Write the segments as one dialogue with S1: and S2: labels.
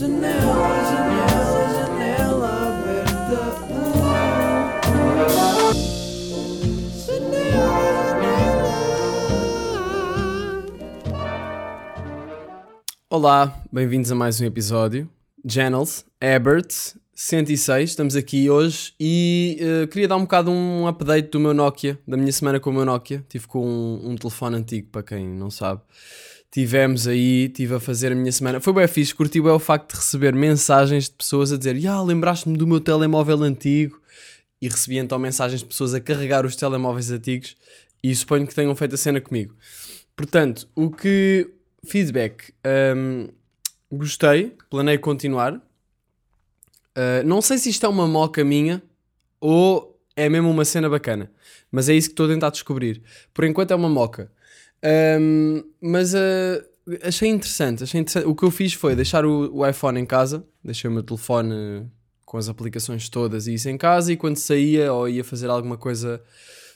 S1: Janela, janela, janela aberta.
S2: Olá, bem-vindos a mais um episódio. Channels, Ebert, 106, estamos aqui hoje e eh, queria dar um bocado um update do meu Nokia, da minha semana com o meu Nokia. Tive com um, um telefone antigo, para quem não sabe. Tivemos aí, tive a fazer a minha semana. Foi bem fixe, curti bem o facto de receber mensagens de pessoas a dizer ah, lembraste-me do meu telemóvel antigo e recebi então mensagens de pessoas a carregar os telemóveis antigos e suponho que tenham feito a cena comigo. Portanto, o que feedback hum, gostei, planei continuar. Uh, não sei se isto é uma moca minha ou é mesmo uma cena bacana, mas é isso que estou a tentar descobrir. Por enquanto é uma moca. Um, mas uh, achei interessante, achei interessante. O que eu fiz foi deixar o, o iPhone em casa, deixei o meu telefone com as aplicações todas e isso em casa, e quando saía ou ia fazer alguma coisa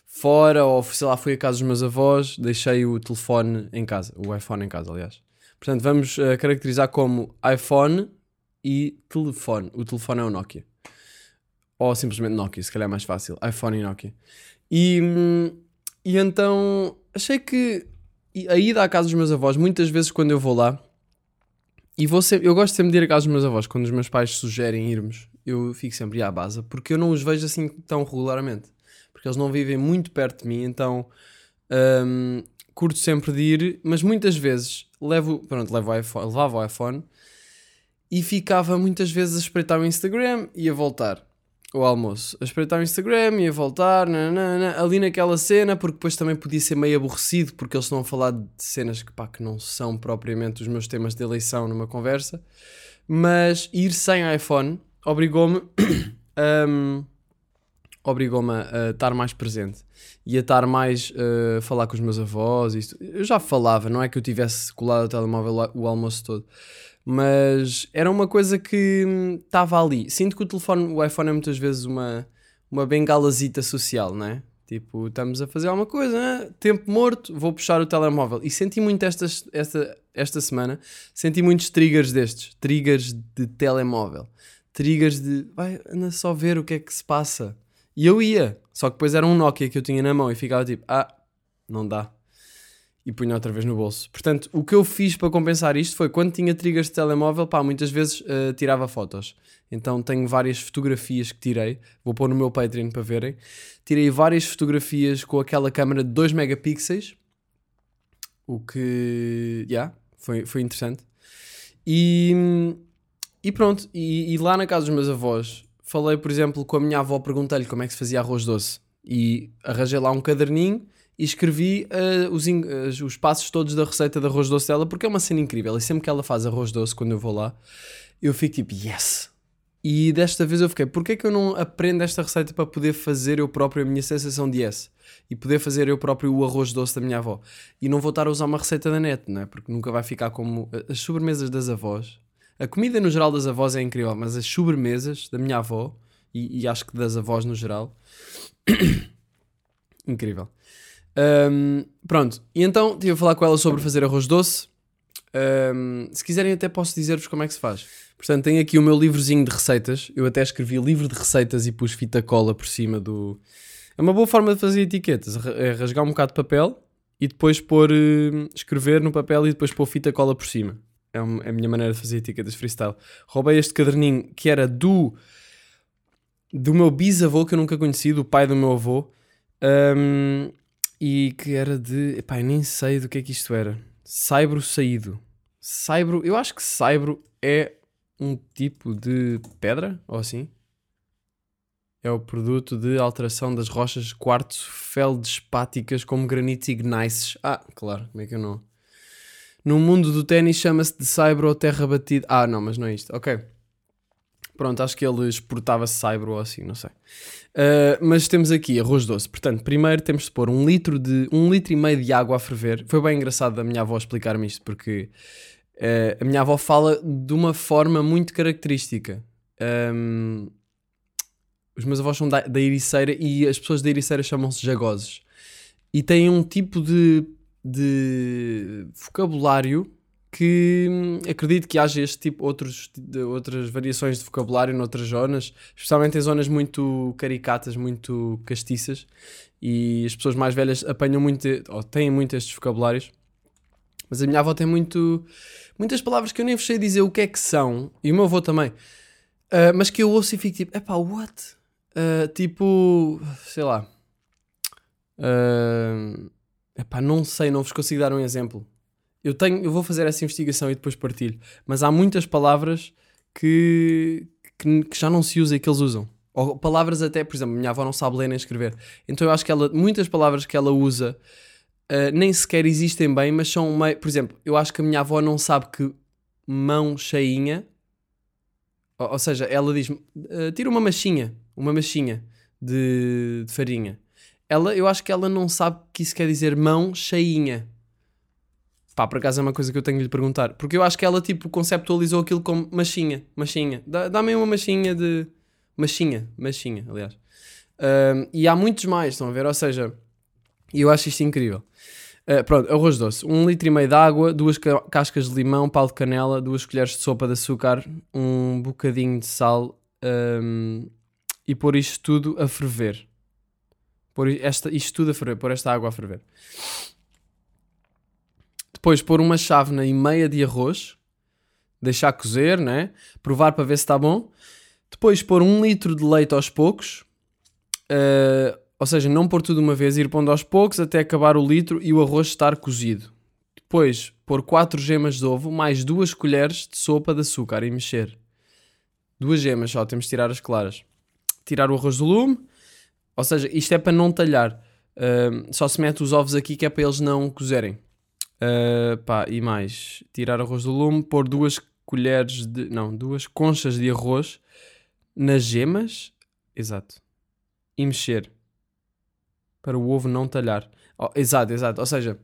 S2: fora, ou sei lá, fui a casa dos meus avós, deixei o telefone em casa, o iPhone em casa, aliás. Portanto, vamos uh, caracterizar como iPhone e telefone. O telefone é o Nokia. Ou simplesmente Nokia, se calhar é mais fácil. iPhone e Nokia. E, hum, e então achei que a ida à casa dos meus avós, muitas vezes quando eu vou lá, e vou sempre, eu gosto sempre de ir à casa dos meus avós, quando os meus pais sugerem irmos, eu fico sempre à base, porque eu não os vejo assim tão regularmente. Porque eles não vivem muito perto de mim, então hum, curto sempre de ir, mas muitas vezes levo, pronto, levo o iPhone, levava o iPhone e ficava muitas vezes a espreitar o Instagram e a voltar o almoço, a espreitar o Instagram e a voltar, nanana, ali naquela cena, porque depois também podia ser meio aborrecido, porque eles estão a falar de cenas que, pá, que não são propriamente os meus temas de eleição numa conversa, mas ir sem iPhone obrigou-me um, obrigou-me a, estar mais presente e a estar mais uh, a falar com os meus avós. Isto. Eu já falava, não é que eu tivesse colado o telemóvel o almoço todo, mas era uma coisa que estava ali. Sinto que o telefone, o iPhone é muitas vezes uma, uma bengalazita social, não é? Tipo, estamos a fazer alguma coisa, né? tempo morto, vou puxar o telemóvel. E senti muito esta, esta, esta semana, senti muitos triggers destes, triggers de telemóvel, triggers de, vai, anda só ver o que é que se passa. E eu ia, só que depois era um Nokia que eu tinha na mão e ficava tipo, ah, não dá, e punha outra vez no bolso. Portanto, o que eu fiz para compensar isto foi quando tinha triggers de telemóvel, pá, muitas vezes uh, tirava fotos. Então tenho várias fotografias que tirei, vou pôr no meu Patreon para verem. Tirei várias fotografias com aquela câmera de 2 megapixels, o que, já, yeah, foi, foi interessante. E, e pronto, e, e lá na casa dos meus avós, falei, por exemplo, com a minha avó, perguntei-lhe como é que se fazia arroz doce. E arranjei lá um caderninho e escrevi uh, os, uh, os passos todos da receita de arroz doce dela, porque é uma cena incrível. E sempre que ela faz arroz doce, quando eu vou lá, eu fico tipo, yes! E desta vez eu fiquei, porquê é que eu não aprendo esta receita para poder fazer eu próprio a minha sensação de yes? E poder fazer eu próprio o arroz doce da minha avó. E não vou estar a usar uma receita da net, não é? Porque nunca vai ficar como as sobremesas das avós. A comida no geral das avós é incrível, mas as sobremesas da minha avó, e, e acho que das avós no geral, incrível. Um, pronto, e então estive a falar com ela sobre fazer arroz doce. Um, se quiserem, até posso dizer-vos como é que se faz. Portanto, tenho aqui o meu livrozinho de receitas. Eu até escrevi livro de receitas e pus fita cola por cima do. É uma boa forma de fazer etiquetas: é rasgar um bocado de papel e depois pôr. Uh, escrever no papel e depois pôr fita cola por cima. É, é a minha maneira de fazer etiquetas freestyle. Roubei este caderninho que era do. do meu bisavô, que eu nunca conheci, do pai do meu avô. Um, e que era de. Epá, eu nem sei do que é que isto era. Saibro saído. Saibro. Eu acho que saibro é um tipo de pedra, ou assim. É o produto de alteração das rochas quartzo feldspáticas como granitos e gneiss. Ah, claro, como é que eu não. No mundo do ténis chama-se de saibro ou terra batida. Ah, não, mas não é isto. Ok. Pronto, acho que ele exportava saibro ou assim, não sei. Uh, mas temos aqui arroz doce. Portanto, primeiro temos de pôr um litro, de, um litro e meio de água a ferver. Foi bem engraçado a minha avó explicar-me isto, porque uh, a minha avó fala de uma forma muito característica. Um, os meus avós são da, da Ericeira e as pessoas da Ericeira chamam-se jagoses. E têm um tipo de, de vocabulário que hum, acredito que haja este tipo, outros, de, outras variações de vocabulário noutras zonas, especialmente em zonas muito caricatas, muito castiças, e as pessoas mais velhas apanham muito, ou têm muito estes vocabulários. Mas a minha avó tem muito, muitas palavras que eu nem sei dizer o que é que são, e o meu avô também, Ah, mas que eu ouço e fico tipo, epá, what? Ah, tipo, sei lá. Ah, epá, não sei, não vos consigo dar um exemplo. Eu, tenho, eu vou fazer essa investigação e depois partilho. Mas há muitas palavras que, que, que já não se usa e que eles usam. Ou palavras até, por exemplo, minha avó não sabe ler nem escrever. Então eu acho que ela, muitas palavras que ela usa ah, nem sequer existem bem, mas são meio. Por exemplo, eu acho que a minha avó não sabe que mão cheinha. Ou, ou seja, ela diz: ah, tira uma machinha, uma machinha de, de farinha. Ela, eu acho que ela não sabe que isso quer dizer mão cheinha. Pá, por acaso é uma coisa que eu tenho de lhe perguntar. Porque eu acho que ela, tipo, conceptualizou aquilo como machinha, machinha. Dá- Dá-me uma machinha de... Machinha, machinha, aliás. Ahm, e há muitos mais, estão a ver? Ou seja, eu acho isto incrível. Ah, pronto, arroz doce. Um litro e meio de água, duas ca- cascas de limão, pau de canela, duas colheres de sopa de açúcar, um bocadinho de sal ahm, e pôr isto tudo a ferver. Pôr esta, isto tudo a ferver, pôr esta água a ferver. Depois pôr uma chávena e meia de arroz, deixar cozer, né? Provar para ver se está bom. Depois pôr um litro de leite aos poucos, eh, ou seja, não pôr tudo uma vez, ir pondo aos poucos até acabar o litro e o arroz estar cozido. Depois pôr 4 gemas de ovo, mais duas colheres de sopa de açúcar e mexer. Duas gemas só, temos de tirar as claras. Tirar o arroz do lume, ou seja, isto é para não talhar. Ahm, só se mete os ovos aqui que é para eles não cozerem. Ah, pá, e mais, tirar arroz do lume, pôr duas colheres de. Não, duas conchas de arroz nas gemas. Exato. E mexer. Para o ovo não talhar. Oh, exato, exato. Ou seja,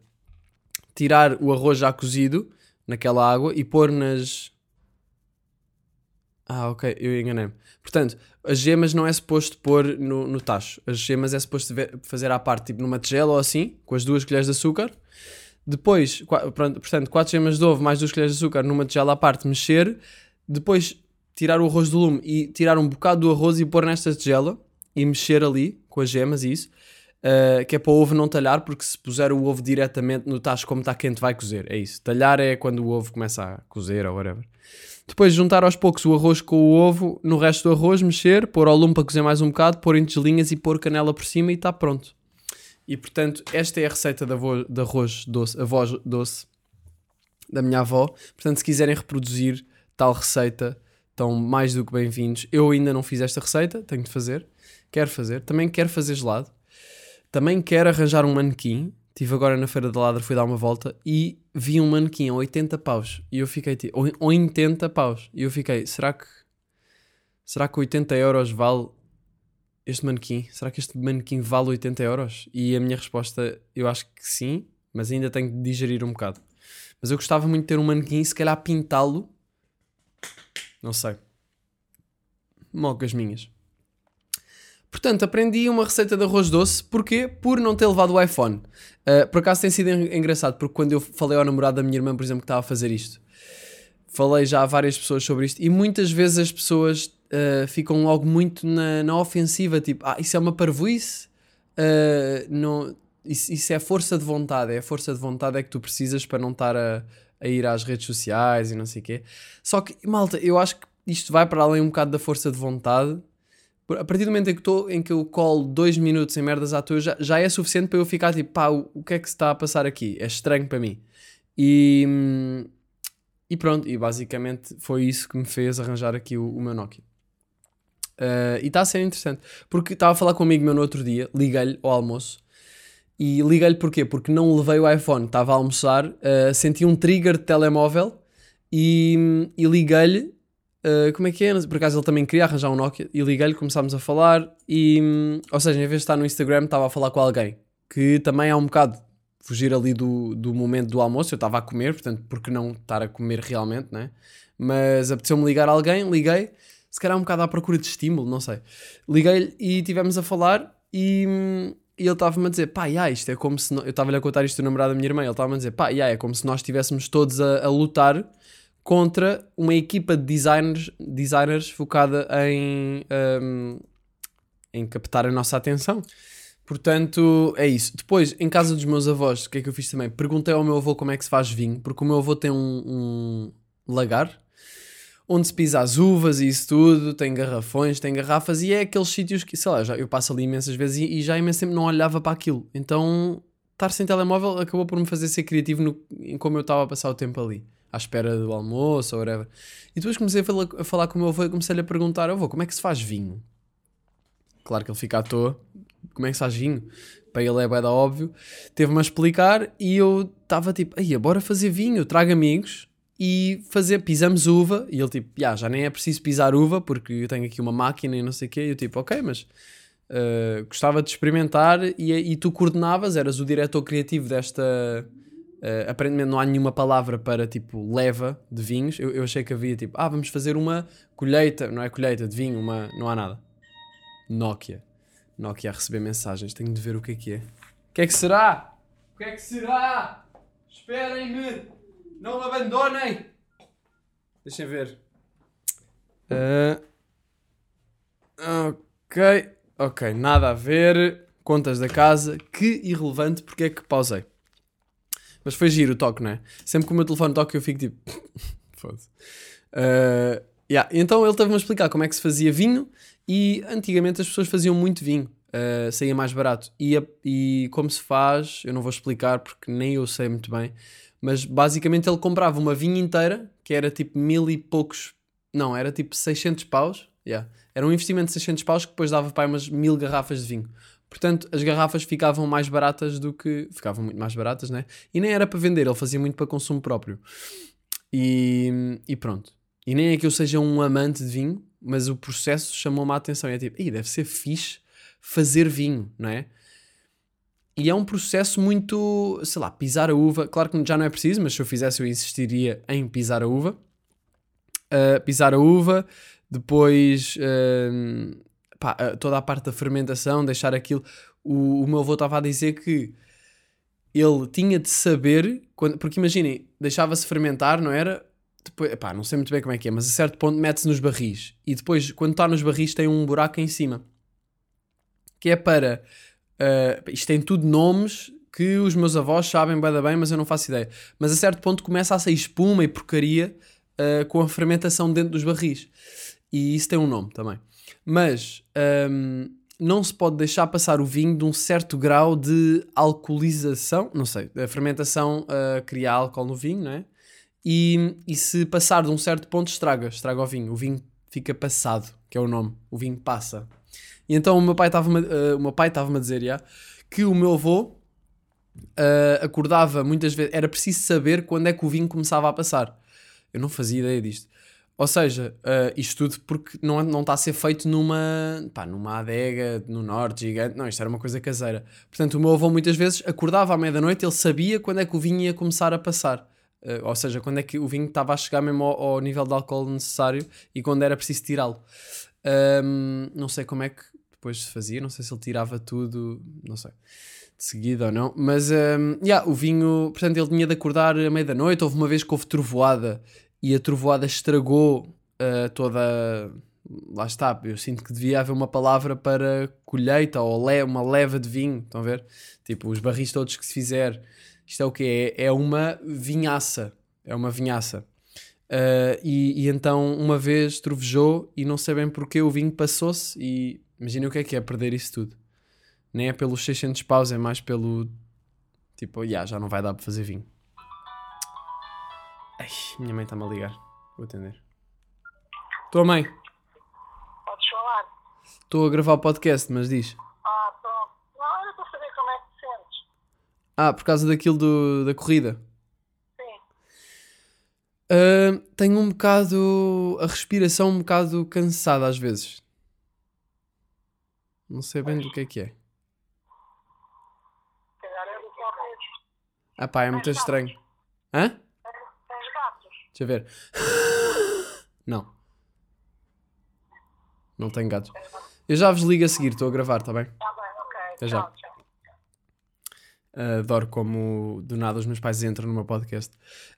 S2: tirar o arroz já cozido naquela água e pôr nas. Ah, ok, eu enganei-me. Portanto, as gemas não é suposto pôr no, no tacho. As gemas é suposto fazer à parte, tipo numa tigela ou assim, com as duas colheres de açúcar. Depois, pronto, portanto, 4 gemas de ovo mais 2 colheres de açúcar numa tigela à parte, mexer. Depois, tirar o arroz do lume e tirar um bocado do arroz e pôr nesta tigela e mexer ali com as gemas e isso. Uh, que é para o ovo não talhar, porque se puser o ovo diretamente no tacho como está quente, vai cozer. É isso. Talhar é quando o ovo começa a cozer ou whatever. Depois juntar aos poucos o arroz com o ovo no resto do arroz, mexer, pôr ao lume para cozer mais um bocado, pôr em tigelinhas e pôr canela por cima e está pronto. E portanto, esta é a receita de, avô, de arroz doce, avós doce da minha avó. Portanto, se quiserem reproduzir tal receita, estão mais do que bem-vindos. Eu ainda não fiz esta receita, tenho de fazer. Quero fazer. Também quero fazer gelado. Também quero arranjar um manequim. Estive agora na Feira da Ladra, fui dar uma volta e vi um manequim a 80 paus. E eu fiquei tipo, ou- ou 80 paus. E eu fiquei, será que será que 80 euros vale este manequim? Será que este manequim vale 80 euros? E a minha resposta, eu acho que sim, mas ainda tenho de digerir um bocado. Mas eu gostava muito de ter um manequim, se calhar pintá-lo. Não sei. Mocas minhas. Portanto, aprendi uma receita de arroz doce. Porquê? Por não ter levado o iPhone. Uh, por acaso tem sido en- engraçado, porque quando eu falei ao namorado da minha irmã, por exemplo, que estava a fazer isto, falei já a várias pessoas sobre isto, e muitas vezes as pessoas uh, ficam logo muito na, na ofensiva, tipo, ah, isso é uma parvoíce? Uh, não, isso, isso é força de vontade, é a força de vontade é que tu precisas para não estar a, a ir às redes sociais e não sei o quê. Só que, malta, eu acho que isto vai para além um bocado da força de vontade. A partir do momento em que, tô, em que eu colo dois minutos em merdas à toa, já, já é suficiente para eu ficar tipo, pá, o, o que é que se está a passar aqui? É estranho para mim. E, hum, e pronto, e basicamente foi isso que me fez arranjar aqui o, o meu Nokia. Uh, e está a ser interessante, porque estava a falar com um amigo meu no outro dia, liguei-lhe ao almoço, e liguei-lhe porquê? Porque não levei o iPhone, estava a almoçar, uh, senti um trigger de telemóvel e, e liguei-lhe. uh, como é que é? Por acaso ele também queria arranjar um Nokia e liguei-lhe, começámos a falar. E, ou seja, em vez de estar no Instagram, estava a falar com alguém que também é um bocado fugir ali do, do momento do almoço. Eu estava a comer, portanto, por que não estar a comer realmente, né? Mas apeteceu-me ligar a alguém, liguei, se calhar um bocado à procura de estímulo, não sei. Liguei-lhe e tivemos a falar e, e ele estava-me a dizer, pá, yeah, isto é como se... no- Eu estava-lhe a contar isto do namorado da minha irmã, ele estava-me a dizer, pá, yeah, é como se nós estivéssemos todos a, a lutar contra uma equipa de designers, designers focada em, hum, em captar a nossa atenção. Portanto, é isso. Depois, em casa dos meus avós, o que é que eu fiz também? Perguntei ao meu avô como é que se faz vinho, porque o meu avô tem um, um lagar onde se pisa as uvas e isso tudo, tem garrafões, tem garrafas, e é aqueles sítios que, sei lá, já, eu passo ali imensas vezes e, e já imenso tempo não olhava para aquilo. Então, estar sem telemóvel acabou por me fazer ser criativo no, em como eu estava a passar o tempo ali, à espera do almoço ou whatever. E depois comecei a falar, a falar com o meu avô e comecei-lhe a perguntar: avô, como é que se faz vinho? Claro que ele fica à toa. Que vinho? Para ele é bué da óbvio. Teve-me a explicar e eu estava tipo, aí, bora fazer vinho, trago amigos e fazer, pisamos uva. E ele tipo, "Ya, já nem é preciso pisar uva porque eu tenho aqui uma máquina e não sei o quê. E eu tipo, ok, mas uh, gostava de experimentar e, e tu coordenavas, eras o diretor criativo desta... Uh, aparentemente não há nenhuma palavra para tipo leva de vinhos. Eu, eu achei que havia tipo, ah, vamos fazer uma colheita, não é colheita de vinho, uma, não há nada. Nokia. Nokia a receber mensagens. Tenho de ver o que é que é. O que é que será? O que é que será? Esperem-me! Não me abandonem! Deixem ver. Ah, ok. Ok, nada a ver. Contas da casa. Que irrelevante, porque é que pausei. Mas foi giro o toque, não é? Sempre que o meu telefone toca eu fico tipo... Foda-se. Ah, yeah. Então ele teve-me a explicar como é que se fazia vinho e antigamente as pessoas faziam muito vinho, uh, saía mais barato. E, a- e como se faz, eu não vou explicar porque nem eu sei muito bem, mas basicamente ele comprava uma vinha inteira, que era tipo mil e poucos, não, era tipo 600 paus, yeah. era um investimento de 600 paus que depois dava para umas mil garrafas de vinho. Portanto, as garrafas ficavam mais baratas do que. Ficavam muito mais baratas, né? E nem era para vender, ele fazia muito para consumo próprio. E, e pronto. E nem é que eu seja um amante de vinho, mas o processo chamou-me a atenção. E é tipo, "Ih, deve ser fixe fazer vinho, não é? E é um processo muito, sei lá, pisar a uva. Claro que já não é preciso, mas se eu fizesse eu insistiria em pisar a uva. Uh, pisar a uva, depois um, pá, uh, toda a parte da fermentação, deixar aquilo. O, o meu avô estava a dizer que ele tinha de saber, quando, porque imaginem, deixava-se fermentar, não era? Depois, epá, não sei muito bem como é que é, mas a certo ponto mete-se nos barris e depois, quando está nos barris, tem um buraco em cima que é para. uh, isto tem tudo nomes que os meus avós sabem bem, bem, mas eu não faço ideia. Mas a certo ponto começa a sair espuma e porcaria uh, com a fermentação dentro dos barris. E isso tem um nome também. Mas um, não se pode deixar passar o vinho de um certo grau de alcoolização. Não sei, a fermentação uh, cria álcool no vinho, não é? E, e se passar de um certo ponto, estraga, estraga o vinho. O vinho fica passado, que é o nome. O vinho passa. E então o meu pai estava-me uh, o meu pai a dizer já, que o meu avô uh, acordava muitas vezes, era preciso saber quando é que o vinho começava a passar. Eu não fazia ideia disto. Ou seja, uh, isto tudo porque não, não está a ser feito numa, pá, numa adega no norte gigante. Não, isto era uma coisa caseira. Portanto, o meu avô muitas vezes acordava à meia-da-noite, ele sabia quando é que o vinho ia começar a passar. Uh, ou seja, quando é que o vinho estava a chegar mesmo ao, ao nível de álcool necessário e quando era preciso tirá-lo. Um, não sei como é que depois se fazia, não sei se ele tirava tudo, não sei, de seguida ou não, mas um, yeah, o vinho, portanto, ele tinha de acordar à meia da noite. Houve uma vez que houve trovoada e a trovoada estragou uh, toda. Lá está, eu sinto que devia haver uma palavra para colheita ou le uma leva de vinho. Estão a ver? Tipo, os barris todos que se fizer. Isto é o que é? É uma vinhaça. É uma vinhaça. Uh, e, e então uma vez trovejou e não sei bem porque o vinho passou-se e imagina o que é que é perder isso tudo. Nem é pelos 600 paus, é mais pelo tipo, yeah, já não vai dar para fazer vinho. Ai, minha mãe está-me a ligar. Vou atender. Estou, mãe.
S3: Podes falar?
S2: Estou a gravar o podcast, mas diz.
S3: Ah, pronto. Não, era para saber como é que te sentes.
S2: Ah, por causa daquilo do, da corrida.
S3: Sim.
S2: Ah, tenho um bocado. a respiração um bocado cansada às vezes. Não sei bem do que é que é.
S3: É.
S2: Ah pá, é muito estranho. Hã?
S3: Tens gatos?
S2: Deixa eu ver. Não. Não tenho gatos. Eu já vos ligo a seguir, estou a gravar, está bem?
S3: Está bem, ok.
S2: Até já. Uh, adoro como do nada os meus pais entram no meu podcast.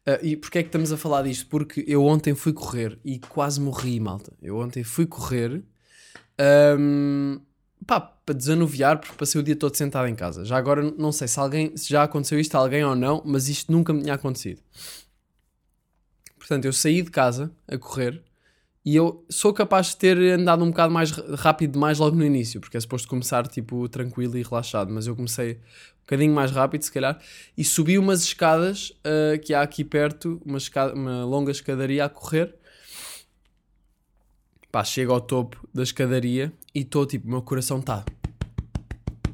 S2: Uh, e porquê é que estamos a falar disto? Porque eu ontem fui correr e quase morri, malta. Eu ontem fui correr um, pá, para desanuviar, porque passei o dia todo sentado em casa. Já agora não sei se alguém se já aconteceu isto a alguém ou não, mas isto nunca me tinha acontecido. Portanto, eu saí de casa a correr e eu sou capaz de ter andado um bocado mais rápido demais logo no início, porque é suposto começar tipo tranquilo e relaxado, mas eu comecei um bocadinho mais rápido, se calhar, e subi umas escadas uh, que há aqui perto, uma, escada, uma longa escadaria a correr. Pá, chego ao topo da escadaria e estou tipo, meu coração está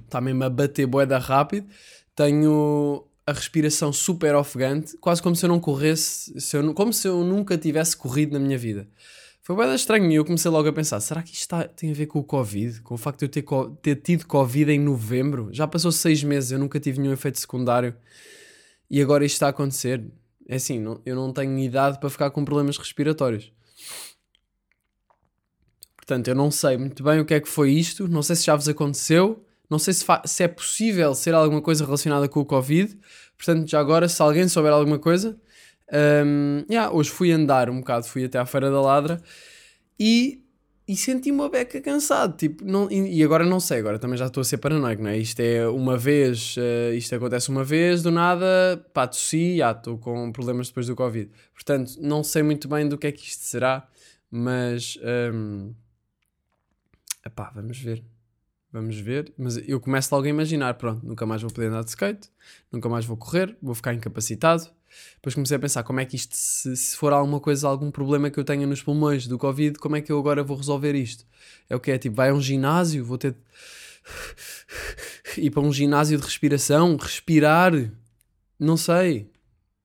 S2: está mesmo a bater boeda rápido. Tenho a respiração super ofegante, quase como se eu não corresse, se eu, como se eu nunca tivesse corrido na minha vida. Foi bem estranho e eu comecei logo a pensar: será que isto está, tem a ver com o Covid? Com o facto de eu ter, ter tido Covid em novembro? Já passou seis meses, eu nunca tive nenhum efeito secundário e agora isto está a acontecer. É assim, não, eu não tenho idade para ficar com problemas respiratórios. Portanto, eu não sei muito bem o que é que foi isto, não sei se já vos aconteceu, não sei se, se é possível ser alguma coisa relacionada com o Covid. Portanto, já agora, se alguém souber alguma coisa, um, yeah, hoje fui andar um bocado, fui até à Feira da Ladra e, e senti uma beca cansado. Tipo, não, e, agora não sei, agora também já estou a ser paranoico, não é? Isto é uma vez, uh, isto acontece uma vez, do nada, pá, tossi, já estou com problemas depois do Covid. Portanto, não sei muito bem do que é que isto será, mas. Um, epá, vamos ver. Vamos ver, mas eu começo logo a imaginar: pronto, nunca mais vou poder andar de skate, nunca mais vou correr, vou ficar incapacitado, depois comecei a pensar como é que isto, se, se, for alguma coisa, algum problema que eu tenha nos pulmões do Covid, como é que eu agora vou resolver isto? É o que é? Tipo, vai a um ginásio, vou ter. ir para um ginásio de respiração, respirar. Não sei.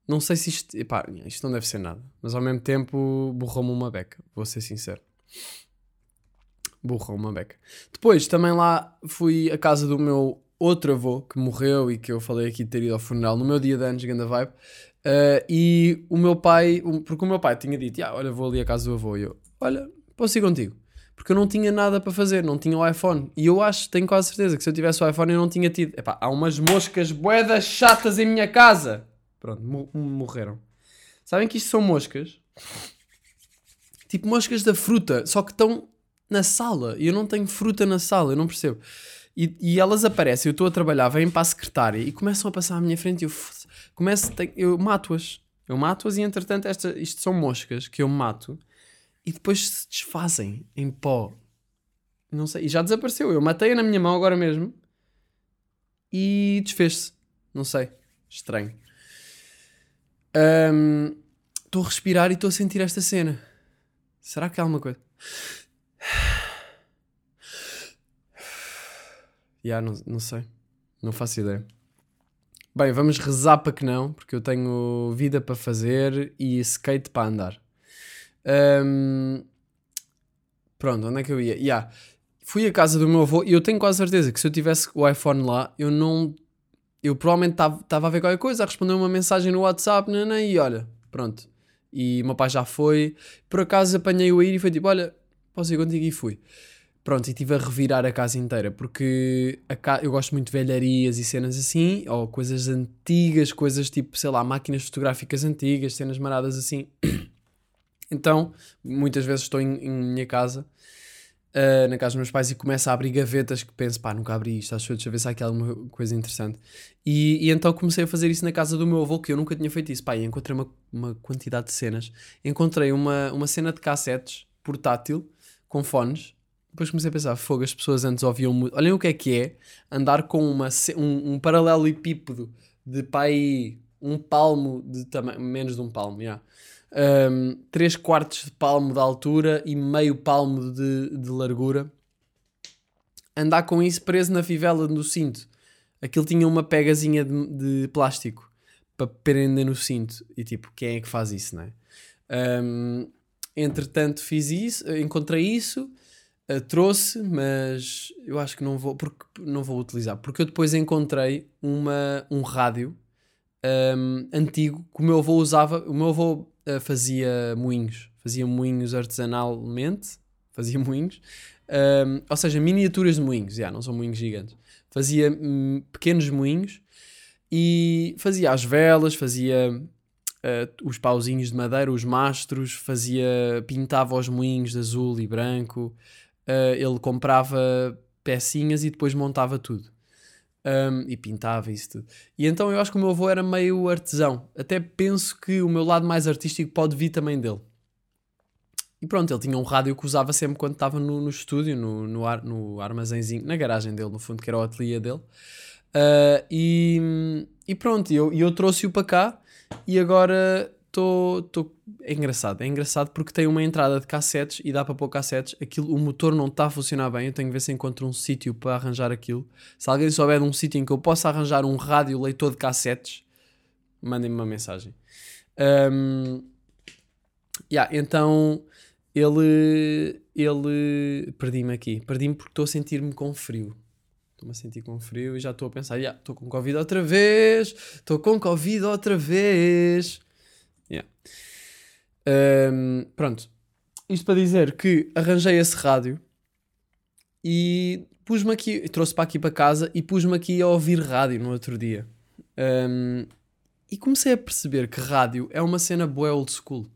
S2: Não sei se isto. Epá, isto não deve ser nada. Mas ao mesmo tempo borrou-me uma beca, vou ser sincero. Borrou uma beca. Depois também lá fui à casa do meu outro avô que morreu e que eu falei aqui de ter ido ao funeral no meu dia de anos, ganda vibe. Uh, e o meu pai, porque o meu pai tinha dito: ah, Olha, vou ali à casa do avô. E eu, Olha, posso ir contigo? Porque eu não tinha nada para fazer, não tinha o iPhone. E eu acho, tenho quase certeza que se eu tivesse o iPhone eu não tinha tido. Epá, há umas moscas boedas chatas em minha casa. Pronto, morreram. Sabem que isto são moscas? Tipo moscas da fruta, só que estão na sala. E eu não tenho fruta na sala, eu não percebo. E, e elas aparecem, eu estou a trabalhar, vêm para a secretária e começam a passar à minha frente e eu começo, eu mato-as. Eu mato-as e entretanto esta, isto são moscas que eu mato e depois se desfazem em pó. Não sei, e já desapareceu. Eu matei-a na minha mão agora mesmo e desfez-se. Não sei, estranho. Estou um, a respirar e estou a sentir esta cena. Será que há alguma coisa? Já, yeah, não, não sei. Não faço ideia. Bem, vamos rezar para que não, porque eu tenho vida para fazer e skate para andar. Um, pronto, onde é que eu ia? Yeah. Fui à casa do meu avô e eu tenho quase certeza que se eu tivesse o iPhone lá, eu não. Eu provavelmente estava a ver qualquer coisa, a responder uma mensagem no WhatsApp, não, não, e olha, pronto. E o meu pai já foi. Por acaso apanhei-o aí e foi tipo: olha, posso ir contigo? E fui. Pronto, e estive a revirar a casa inteira, porque ca... eu gosto muito de velharias e cenas assim, ou coisas antigas, coisas tipo, sei lá, máquinas fotográficas antigas, cenas maradas assim. Então, muitas vezes estou em, em minha casa, uh, na casa dos meus pais, e começo a abrir gavetas que penso, pá, nunca abri isto, acho que deixa ver se há aqui alguma coisa interessante. E, e, então comecei a fazer isso na casa do meu avô, que eu nunca tinha feito isso. Pá, e encontrei uma, uma quantidade de cenas. Encontrei uma, uma cena de cassetes portátil, com fones, depois comecei a pensar, fogo, as pessoas antes ouviam muito. Olhem o que é que é andar com uma, um, um paralelepípedo de pai um palmo de tamanho, menos de um palmo, já. Yeah. Um, 3 quartos de palmo de altura e meio palmo de, de largura. Andar com isso preso na fivela do cinto. Aquilo tinha uma pegazinha de, de plástico para prender no cinto. E tipo, quem é que faz isso, não é? Um, entretanto, fiz isso, encontrei isso Uh, trouxe, mas eu acho que não vou, porque, não vou utilizar, porque eu depois encontrei uma, um rádio um, antigo que o meu avô usava. O meu avô uh, fazia moinhos, fazia moinhos artesanalmente, fazia moinhos, um, ou seja, miniaturas de moinhos, já, não são moinhos gigantes. Fazia um, pequenos moinhos e fazia as velas, fazia eh, os pauzinhos de madeira, os mastros, fazia, pintava os moinhos de azul e branco, eh, ele comprava pecinhas e depois montava tudo. Um, e pintava isso tudo. E então eu acho que o meu avô era meio artesão. Até penso que o meu lado mais artístico pode vir também dele. E pronto, ele tinha um rádio que usava sempre quando estava no, no estúdio, no, no, ar, no armazenzinho, na garagem dele, no fundo, que era o ateliê dele. Uh, e, e pronto, eu, eu trouxe-o para cá e agora estou. É engraçado, é engraçado porque tem uma entrada de cassetes e dá para pôr cassetes. Aquilo, o motor não está a funcionar bem. Eu tenho que ver se encontro um sítio para arranjar aquilo. Se alguém souber de um sítio em que eu possa arranjar um rádio leitor de cassetes, mandem-me uma mensagem. Um, yeah, então ele. Ele. Perdi-me aqui. Perdi-me porque estou a sentir-me com frio. Estou-me a sentir com frio e já estou a pensar: yeah, estou com Covid outra vez. Estou com Covid outra vez. Yeah. Um, pronto. Isto para dizer que arranjei esse rádio e pus-me aqui, trouxe para aqui para casa e pus-me aqui a ouvir rádio no outro dia. Um, e comecei a perceber que rádio é uma cena boa old school.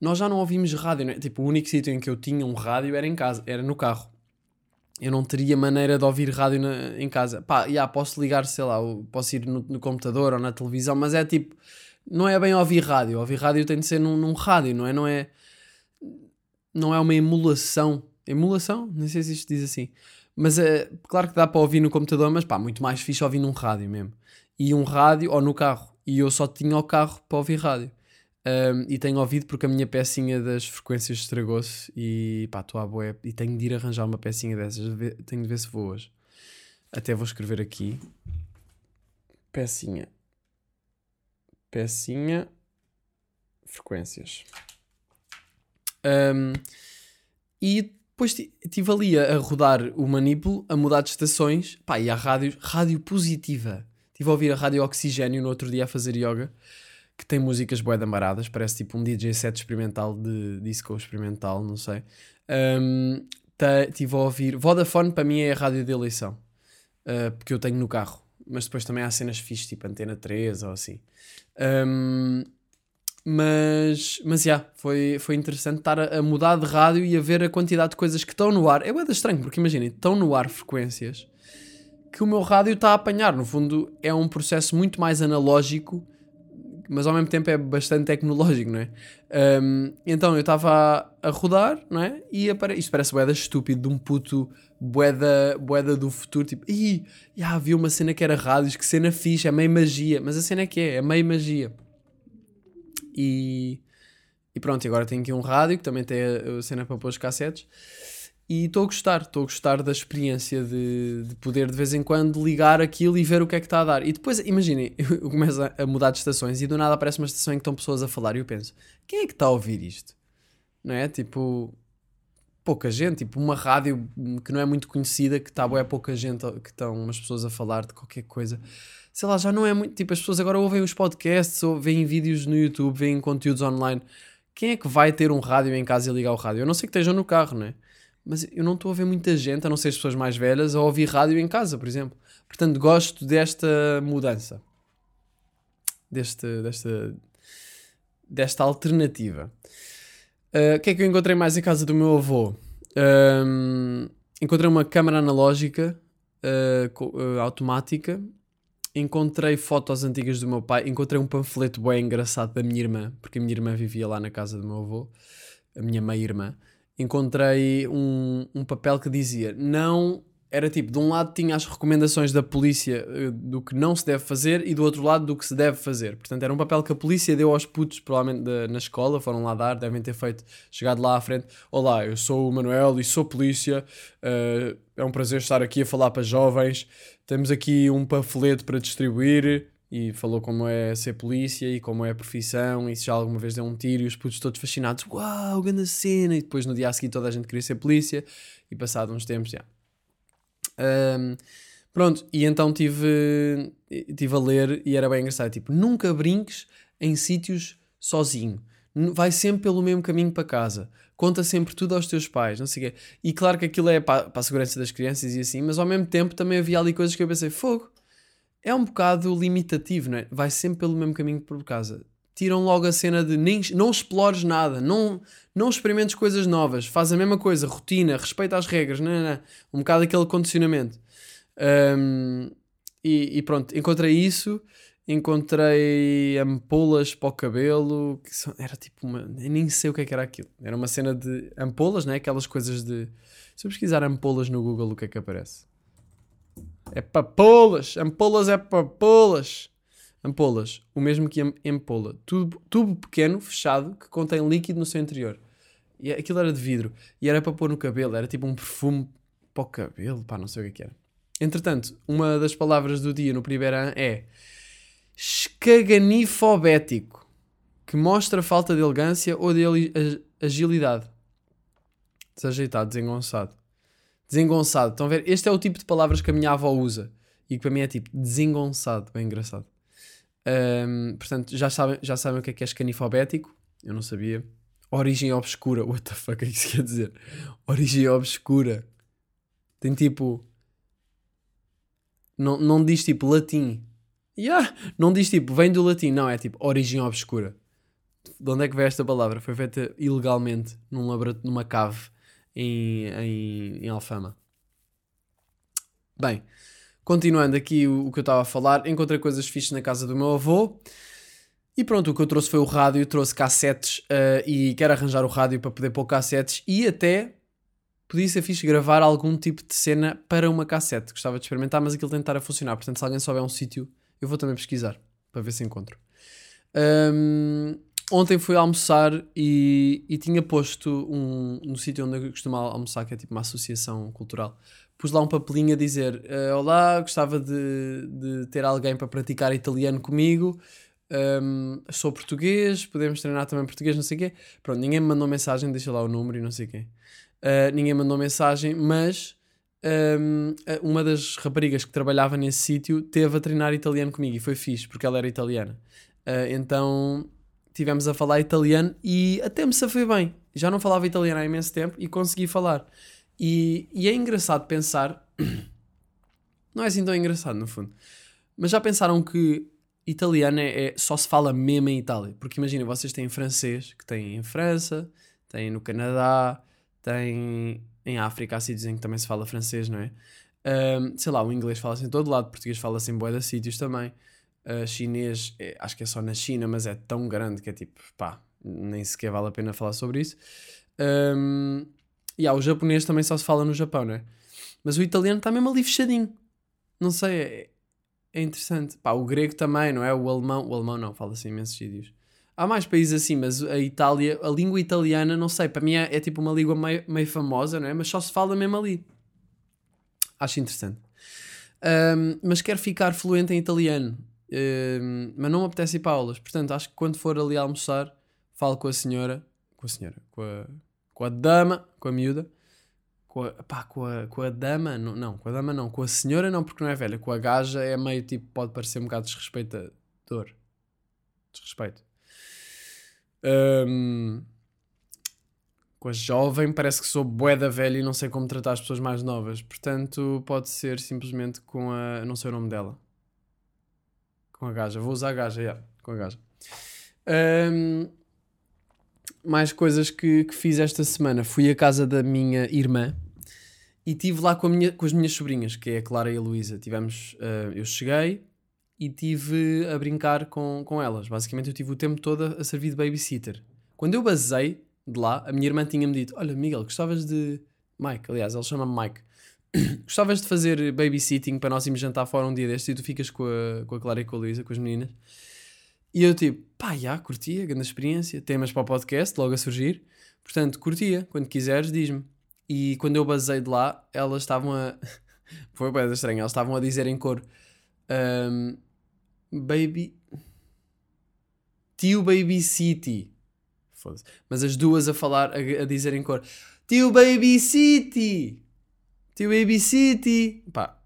S2: Nós já não ouvimos rádio, não é? Tipo, o único sítio em que eu tinha um rádio era em casa, era no carro. Eu não teria maneira de ouvir rádio na- em casa. Pá, já, posso ligar, sei lá, posso ir no, no computador ou na televisão, mas é tipo, não é bem ouvir rádio. Ouvir rádio tem de ser num, num rádio, não é? Não é, não é uma emulação. Emulação? Não sei se isto diz assim. Mas é claro que dá para ouvir no computador, mas pá, muito mais fixe ouvir num rádio mesmo. E um rádio ou no carro. E eu só tinha o carro para ouvir rádio. Um, e tenho ouvido porque a minha pecinha das frequências estragou-se e pá, estou à boé e tenho de ir arranjar uma pecinha dessas. Tenho de ver se vou hoje. Até vou escrever aqui. Pecinha. Pecinha. Frequências. Um, e depois estive ali a, rodar o manípulo, a mudar de estações. Pá, e a rádio, rádio positiva. Estive a ouvir a rádio Oxigênio no outro dia a fazer yoga que tem músicas bué amaradas, parece tipo um DJ set experimental de disco experimental, não sei. Um, tá- tive a ouvir. Vodafone para mim é a rádio de eleição, uh, porque eu tenho no carro, mas depois também há cenas fixes, tipo Antena 3 ou assim. Um, mas, mas já, foi, foi interessante estar a, a mudar de rádio e a ver a quantidade de coisas que estão no ar. É de estranho, porque imaginem, estão no ar frequências que o meu rádio está a apanhar. No fundo, é um processo muito mais analógico mas ao mesmo tempo é bastante tecnológico, não é? Um, então eu estava a, a rodar, não é? E apare... isto parece boeda estúpido de um puto boeda, boeda do futuro, tipo, ih, já havia uma cena que era rádios, que cena fixe, é meio magia, mas a cena é que é, é meio magia. E, e pronto, agora tenho aqui um rádio que também tem a, a cena para pôr os cassetes. E estou a gostar, estou a gostar da experiência de, de poder de vez em quando ligar aquilo e ver o que é que está a dar. E depois, imaginem, eu começo a mudar de estações e do nada aparece uma estação em que estão pessoas a falar e eu penso, quem é que está a ouvir isto? Não é? Tipo, pouca gente, tipo uma rádio que não é muito conhecida, que está é pouca gente, que estão umas pessoas a falar de qualquer coisa. Sei lá, já não é muito, tipo, as pessoas agora ouvem os podcasts, ou veem vídeos no YouTube, veem conteúdos online. Quem é que vai ter um rádio em casa e ligar o rádio? Eu não sei que estejam no carro, não é? mas eu não estou a ver muita gente, a não ser as pessoas mais velhas, a ouvir rádio em casa, por exemplo. Portanto, gosto desta mudança. Deste, desta, desta alternativa. Uh, O que é que eu encontrei mais em casa do meu avô? Um, encontrei uma câmara analógica uh, automática. Encontrei fotos antigas do meu pai. Encontrei um panfleto bem engraçado da minha irmã, porque a minha irmã vivia lá na casa do meu avô, a minha meia-irmã encontrei um, um papel que dizia não era tipo, de um lado tinha as recomendações da polícia eh, do que não se deve fazer e do outro lado do que se deve fazer. Portanto, era um papel que a polícia deu aos putos, provavelmente da- na escola, foram lá dar, devem ter feito, chegado lá à frente. Olá, eu sou o Manuel e sou polícia. eh, é um prazer estar aqui a falar para jovens. Temos aqui um panfleto para distribuir. E falou como é ser polícia e como é a profissão e se já alguma vez deu um tiro e os putos todos fascinados. Uau, grande cena! E depois no dia a seguir toda a gente queria ser polícia e passado uns tempos já. Ahm, pronto, e então tive, tive a ler e era bem engraçado. Tipo, nunca brinques em sítios sozinho. Vai sempre pelo mesmo caminho para casa. Conta sempre tudo aos teus pais, não sei o quê. E claro que aquilo é para, para a segurança das crianças e assim, mas ao mesmo tempo também havia ali coisas que eu pensei, fogo, é um bocado limitativo, não é? Vai sempre pelo mesmo caminho por casa. Tiram logo a cena de nem, não explores nada, não, não experimentes coisas novas, faz a mesma coisa, rotina, respeita as regras, não, não, não. um bocado aquele condicionamento. Um, e, e pronto, encontrei isso, encontrei ampolas para o cabelo, que são- era tipo uma. Nem sei o que é que era aquilo. Era uma cena de ampolas, né? Aquelas coisas de. Se eu pesquisar ampolas no Google, o que é que aparece? É papolas! Ampolas é papolas! Ampolas, o mesmo que am- ampola. Tubo, tubo pequeno, fechado, que contém líquido no seu interior. E aquilo era de vidro. E era para pôr no cabelo, era tipo um perfume para o cabelo, pá, não sei o que é era. Entretanto, uma das palavras do dia no primeiro ano é escaganifobético, que mostra falta de elegância ou de agilidade. Desajeitado, desengonçado. Desengonçado. Estão a ver? Este é o tipo de palavras que a minha avó usa. E que para mim é tipo desengonçado. Bem engraçado. Ahm, portanto, já sabem, já sabem o que é que é escanifobético. Eu não sabia. Origem obscura. What the fuck é que isso quer dizer? Origem obscura. Tem tipo. Não, não diz tipo latim. Yeah. Não diz tipo vem do latim. Não, é tipo origem obscura. De onde é que veio esta palavra? Foi feita ilegalmente num labora- numa cave em, em, em Alfama. Bem, continuando aqui o, o que eu estava a falar, encontrei coisas fixes na casa do meu avô. E pronto, o que eu trouxe foi o rádio, trouxe cassetes eh, e quero arranjar o rádio para poder pôr cassetes e até podia ser fixe gravar algum tipo de cena para uma cassete. Gostava de experimentar, mas aquilo tem de estar a funcionar. Portanto, se alguém souber um sítio, eu vou também pesquisar para ver se encontro. Ahm, ontem fui almoçar e, e tinha posto um, no sítio onde eu costumo almoçar, que é tipo uma associação cultural. Pus lá um papelinho a dizer: eh, Olá, gostava de, de ter alguém para praticar italiano comigo. Ahm, sou português, podemos treinar também português, não sei o quê. Pronto, ninguém me mandou mensagem, deixa lá o número e não sei o quê. Uh, ninguém mandou mensagem, mas um, uh, uma das raparigas que trabalhava nesse sítio teve a treinar italiano comigo e foi fixe, porque ela era italiana. Uh, então tivemos a falar italiano e até me safei bem. Já não falava italiano há imenso tempo e consegui falar. E, e é engraçado pensar. não é assim tão engraçado, no fundo. Mas já pensaram que italiano é, é- só se fala mesmo em Itália? Porque imagina, vocês têm francês, que têm em França, têm no Canadá, tem em África, há sítios em que também se fala francês, não é? Ahm, sei lá, o inglês fala-se em todo lado, o português fala-se em bué de sítios também. Chinês, é- acho que é só na China, mas é tão grande que é tipo, pá, nem sequer vale a pena falar sobre isso. Um, e há o japonês também só se fala no Japão, não é? Mas o italiano está mesmo ali fechadinho. Não sei, é, é interessante. Pá, o grego também, não é? O alemão, o alemão não, fala-se imensos sítios. Há mais países assim, mas a Itália, a língua italiana, não sei, para mim é, é tipo uma língua meio, meio famosa, não é? Mas só se fala mesmo ali. Acho interessante. Ahm, mas quero ficar fluente em italiano. Ahm, mas não me apetece ir para aulas. Portanto, acho que quando for ali almoçar, falo com a senhora, com a senhora, com a, com a dama, com a miúda, com a, pá, com a, com a dama, não, não, com a dama não, com a senhora não, porque não é velha, com a gaja é meio tipo, pode parecer um bocado desrespeitador. Desrespeito. Ahm, com a jovem parece que sou bué da velha e não sei como tratar as pessoas mais novas. Portanto, pode ser simplesmente com a. Não sei o nome dela. Com a gaja. Vou usar a gaja, yeah, com a gaja. Ahm, mais coisas que, que fiz esta semana. Fui à casa da minha irmã e estive lá com, minha- com as minhas sobrinhas, que é a Clara e a Luísa. Tivemos. ah, eu cheguei e tive a brincar com, com elas. Basicamente, eu tive o tempo todo a, a servir de babysitter. Quando eu basei de lá, a minha irmã tinha-me dito: Olha, Miguel, gostavas de. Mike, aliás, ele chama-me Mike. Gostavas de fazer babysitting para nós irmos jantar fora um dia destes e tu ficas com a, com a Clara e com a Luísa, com as meninas? E eu tipo, pá, já, curtia, grande experiência, temas para o podcast, logo a surgir. Portanto, curtia, quando quiseres, diz-me. E quando eu basei de lá, elas estavam a. Foi bem estranho, elas estavam a dizer em cor: ahm, Baby. Tio Baby City. Foda-se. Mas as duas a falar, a, a dizer em cor: Tio Baby City! Tio Baby City! Pá,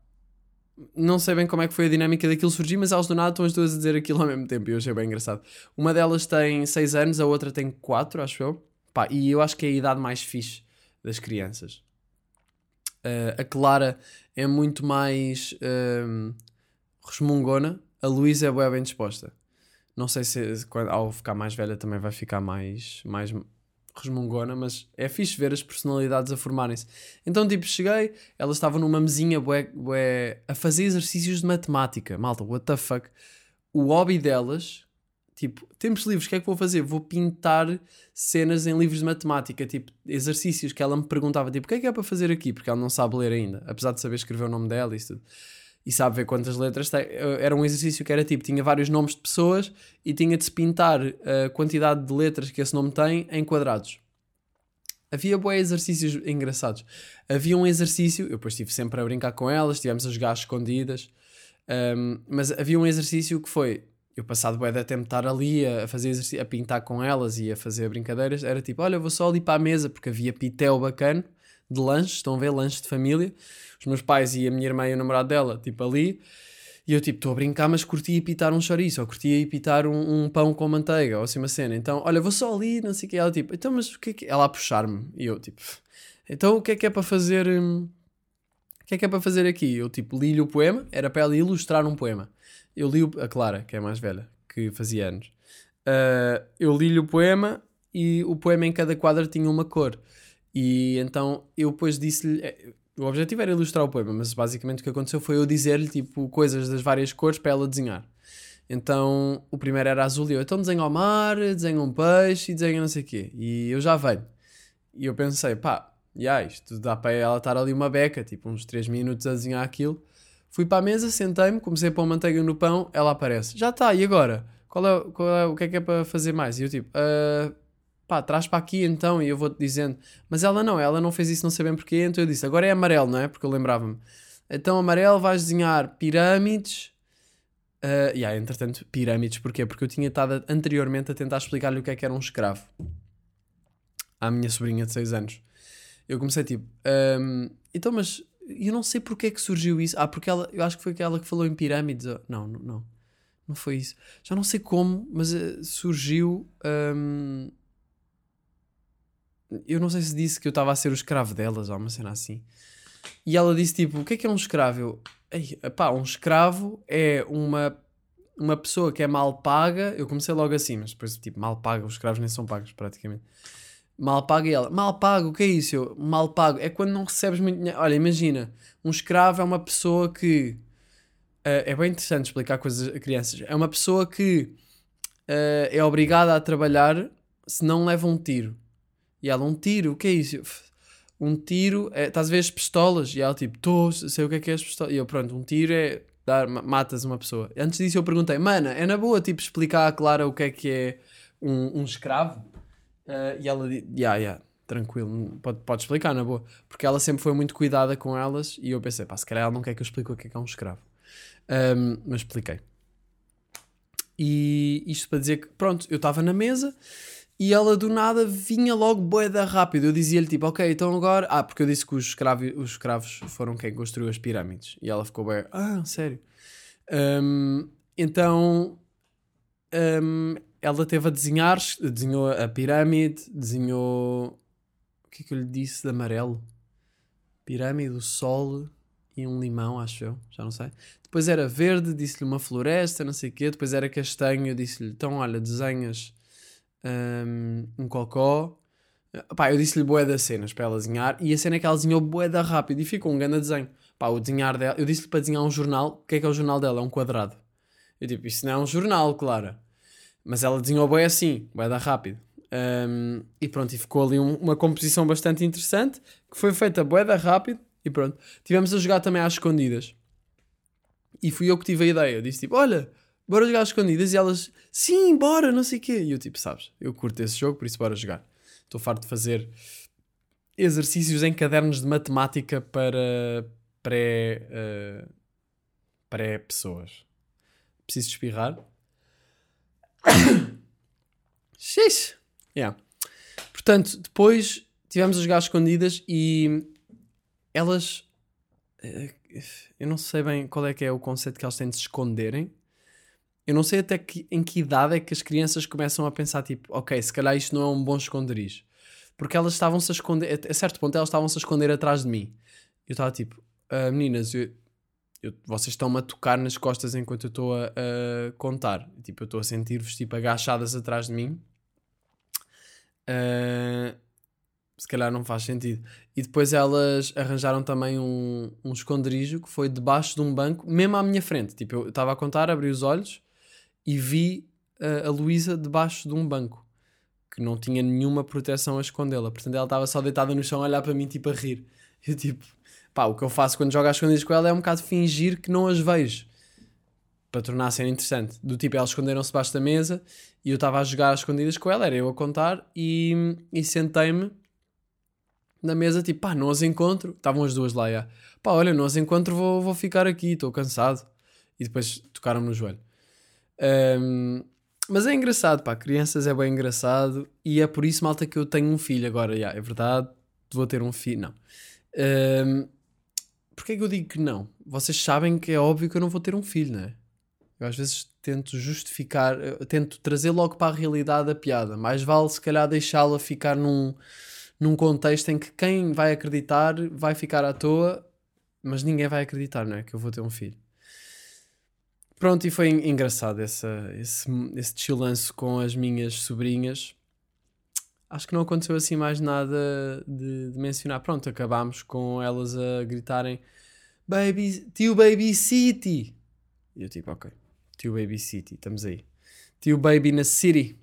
S2: não sei bem como é que foi a dinâmica daquilo surgir, mas elas do nada estão as duas a dizer aquilo ao mesmo tempo e eu achei bem engraçado. Uma delas tem 6 anos, a outra tem 4, acho eu. Pá, e eu acho que é a idade mais fixe das crianças. Ah, a Clara é muito mais. ahm, resmungona, a Luísa é bem disposta. Não sei se quando, ao ficar mais velha também vai ficar mais, mais resmungona, mas é fixe ver as personalidades a formarem-se. Então, tipo, cheguei, ela estava numa mesinha bué, bué, a fazer exercícios de matemática. Malta, what the fuck? O hobby delas, tipo, tempos livres, o que é que vou fazer? Vou pintar cenas em livros de matemática, tipo, exercícios que ela me perguntava, tipo, o que é que é para fazer aqui? Porque ela não sabe ler ainda, apesar de saber escrever o nome dela e isso tudo. E sabe ver quantas letras tem. Eh, Era um exercício que era tipo, tinha vários nomes de pessoas e tinha de se pintar a quantidade de letras que esse nome tem em quadrados. Havia bué exercícios engraçados. Havia um exercício, eu depois estive sempre a brincar com elas, estivemos a jogar escondidas, um, mas havia um exercício que foi, eu passado bué de tempo estar ali a fazer exercício, a pintar com elas e a fazer brincadeiras, era tipo, olha, vou só ali para a mesa, porque havia pitel bacana de lanche, estão a ver, lanche de família, os meus pais e a minha irmã e o namorado dela, tipo ali, e eu tipo, estou a brincar, mas curtia pitar um chouriço, ou curtia pitar um, um pão com manteiga, ou assim uma cena. Então, olha, vou só ali, não sei o que. Ela tipo, então, mas o que é que... Ela a puxar-me. E eu tipo, então o que é que é para fazer... hum, O que é que é para fazer aqui? Eu tipo, li-lhe o poema, era para ela ilustrar um poema. Eu li o... A Clara, que é mais velha, que fazia anos. Ah, eu li-lhe o poema e o poema em cada quadro tinha uma cor. E então eu depois disse-lhe. eh, O objetivo era ilustrar o poema, mas basicamente o que aconteceu foi eu dizer-lhe tipo coisas das várias cores para ela desenhar. Então o primeiro era azul e eu, então desenha o mar, desenha um peixe e desenha não sei o quê. E eu já venho. E eu pensei, pá, já, isto dá para ela estar ali uma beca, tipo uns 3 minutos a desenhar aquilo. Fui para a mesa, sentei-me, comecei a pôr manteiga no pão, ela aparece. Já está, e agora? Qual é, qual é, o que é que é para fazer mais? E eu tipo, "Ah, pá, traz para aqui então, e eu vou-te dizendo. Mas ela não, ela não fez isso, não sei bem porquê, então eu disse, agora é amarelo, não é? Porque eu lembrava-me. Então amarelo vais desenhar pirâmides. Uh, e yeah, entretanto, pirâmides, porquê? Porque eu tinha estado anteriormente a tentar explicar-lhe o que é que era um escravo à minha sobrinha de 6 anos. Eu comecei tipo, "Ahm, então, mas eu não sei porque é que surgiu isso. Ah, porque ela, eu acho que foi aquela que falou em pirâmides. Não, não, não, não foi isso. Já não sei como, mas eh, surgiu. ahm, eu não sei se disse que eu estava a ser o escravo delas ou uma cena assim. E ela disse tipo: O que é que é um escravo? Eu, Ei, pá, um escravo é uma, uma pessoa que é mal paga. Eu comecei logo assim, mas depois, tipo, mal paga. Os escravos nem são pagos praticamente. Mal paga e ela, mal pago, o que é isso? Eu, mal pago é quando não recebes muito dinheiro. Olha, imagina, um escravo é uma pessoa que. eh, é bem interessante explicar coisas a crianças. É uma pessoa que eh, é obrigada a trabalhar se não leva um tiro. E ela, um tiro, o que é isso? Eu, "F- Um tiro, é, estás a ver as pistolas? E ela, tipo, tô, sei o que é que é as pistolas. E eu, pronto, um tiro é dar, ma- matas uma pessoa. Antes disso eu perguntei, mana, é na boa, tipo, explicar à Clara o que é que é um, um escravo? Eh, e ela disse, yeah, yeah, tranquilo, pode, pode explicar, na boa. Porque ela sempre foi muito cuidada com elas e eu pensei, pá, se calhar ela não quer que eu explique o que é que é um escravo. Ahm, mas expliquei. E isto para dizer que, pronto, eu estava na mesa e ela do nada vinha logo boeda rápido. Eu dizia-lhe tipo, ok, então agora. Ah, porque eu disse que os, escravi- os escravos foram quem construiu as pirâmides. E ela ficou bem, ah, sério. Ahm, então ahm, ela teve a desenhar, desenhou a pirâmide, desenhou. O que é que eu lhe disse de amarelo? Pirâmide, o sol e um limão, acho eu, já não sei. Depois era verde, disse-lhe uma floresta, não sei o quê. Depois era castanho, disse-lhe, então olha, desenhas um, um cocó. Pá, eu disse-lhe bué das cenas para ela desenhar e a cena é que ela desenhou bué da rápido e ficou um grande desenho. Pá, o desenhar dela, eu disse-lhe para desenhar um jornal. O que é que é o jornal dela? É um quadrado. Eu tipo, isso não é um jornal, Clara. Mas ela desenhou bué assim, bué da rápido. Um, e pronto, e ficou ali um- uma composição bastante interessante que foi feita bué da rápido e pronto. Tivemos a jogar também às escondidas. E fui eu que tive a ideia. Eu disse tipo, olha, bora jogar às escondidas. E elas, sim, bora, não sei o quê. E eu tipo, sabes, eu curto esse jogo, por isso bora jogar. Estou farto de fazer exercícios em cadernos de matemática para pré, eh, pré-pessoas. Preciso espirrar. Xixi. Yeah. Portanto, depois tivemos a jogar às escondidas e elas. eh, Eu não sei bem qual é que é o conceito que elas têm de se esconderem. Eu não sei até que, em que idade é que as crianças começam a pensar, tipo, ok, se calhar isto não é um bom esconderijo. Porque elas estavam-se a esconder, a- certo ponto elas estavam-se a esconder atrás de mim. Eu estava tipo, "Ah, meninas, eu, eu- vocês estão-me a tocar nas costas enquanto eu estou a, a contar. Tipo, eu estou a sentir-vos tipo, agachadas atrás de mim. Ah, se calhar não faz sentido. E depois elas arranjaram também um, um esconderijo que foi debaixo de um banco, mesmo à minha frente. Tipo, eu estava a contar, abri os olhos e vi ah, a Luísa debaixo de um banco que não tinha nenhuma proteção a escondê-la. Portanto, ela estava só deitada no chão a olhar para mim, tipo, a rir. Eu, tipo, pá, o que eu faço quando jogo às escondidas com ela é um bocado fingir que não as vejo. Para tornar a cena interessante. Do tipo, elas esconderam-se debaixo da mesa e eu estava a jogar às escondidas com ela, era eu a contar e, e sentei-me na mesa, tipo, pá, não as encontro. Estavam as duas lá, já. Pá, olha, não as encontro, vou, vou ficar aqui, estou cansado. E depois tocaram-me no joelho. Ahm, mas é engraçado, pá, crianças é bem engraçado e é por isso, malta, que eu tenho um filho agora, já, é verdade, vou ter um filho, não. Ahm, Porquê é que eu digo que não? Vocês sabem que é óbvio que eu não vou ter um filho, não é? Eu às vezes tento justificar, eu tento trazer logo para a realidade a piada. Mais vale se calhar deixá-la ficar num, num contexto em que quem vai acreditar vai ficar à toa, mas ninguém vai acreditar, não é? Que eu vou ter um filho. Pronto, e foi en- engraçado essa, esse, esse chilanço com as minhas sobrinhas. Acho que não aconteceu assim mais nada de, de mencionar. Pronto, acabámos com elas a gritarem Baby, tio Baby City. E eu tipo, ok, tio Baby City, estamos aí. Tio Baby na City.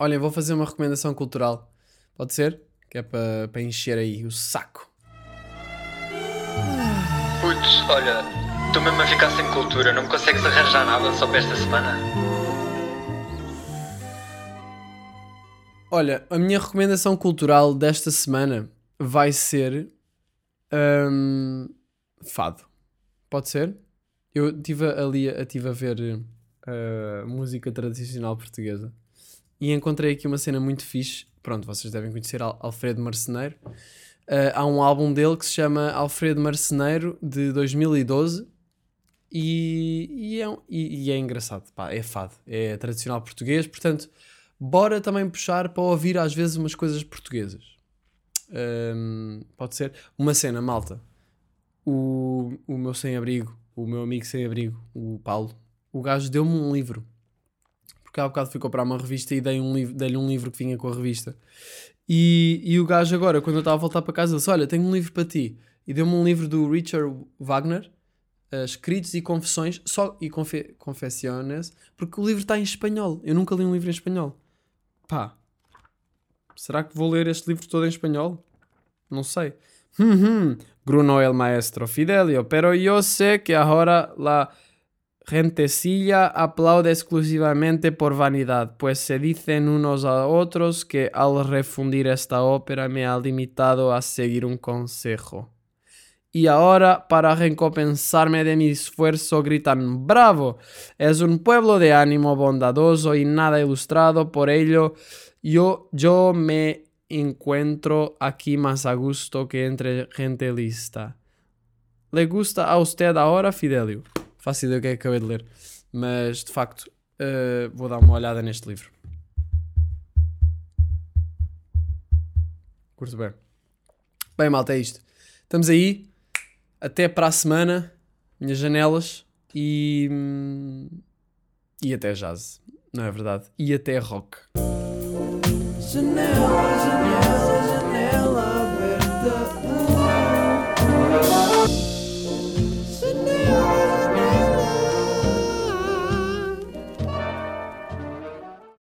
S2: Olhem, vou fazer uma recomendação cultural. Pode ser? Que é para para encher aí o saco.
S4: Putz, olha, estou mesmo a ficar sem cultura, não me consegues arranjar nada só para esta semana?
S2: Olha, a minha recomendação cultural desta semana vai ser hum, fado. Pode ser? Eu estive ali tive a ver uh, música tradicional portuguesa e encontrei aqui uma cena muito fixe. Pronto, vocês devem conhecer Al- Alfredo Marceneiro. Uh, há um álbum dele que se chama Alfredo Marceneiro de 2012 e, e, é, um- e- e é engraçado. Pá, é fado, é tradicional português, portanto bora também puxar para ouvir às vezes umas coisas portuguesas. Hum, pode ser? Uma cena, malta. O, o meu sem-abrigo, o meu amigo sem-abrigo, o Paulo, o gajo deu-me um livro. Porque há bocado fui comprar uma revista e dei um livro- dei-lhe um livro que vinha com a revista. E, e o gajo agora, quando eu estava a voltar para casa, disse: Olha, tenho um livro para ti. E deu-me um livro do Richard Wagner, eh, Escritos e Confissões, só e confe, Confessiones, porque o livro está em espanhol. Eu nunca li um livro em espanhol. Pá, será que vou ler este livro todo em espanhol? Não sei. Hum, hum. Bruno el maestro Fidelio, pero yo sé que ahora la gentecilla aplaude exclusivamente por vanidad, pues se dicen unos a otros que al refundir esta ópera me ha limitado a seguir un consejo. Y ahora, para recompensarme de mi esfuerzo, gritan ¡Bravo! Es un pueblo de ánimo bondadoso y nada ilustrado, por ello yo, yo me encuentro aquí más a gusto que entre gente lista. ¿Le gusta a usted ahora, Fidelio? Faço ideia o que acabei de ler, mas de facto eh, vou dar uma olhada neste livro. Curto bem. Bem, malta, é isto. Estamos aí. Até para a semana. Minhas janelas. E. E até jazz. Não é verdade? E até rock.
S1: Janela, janela.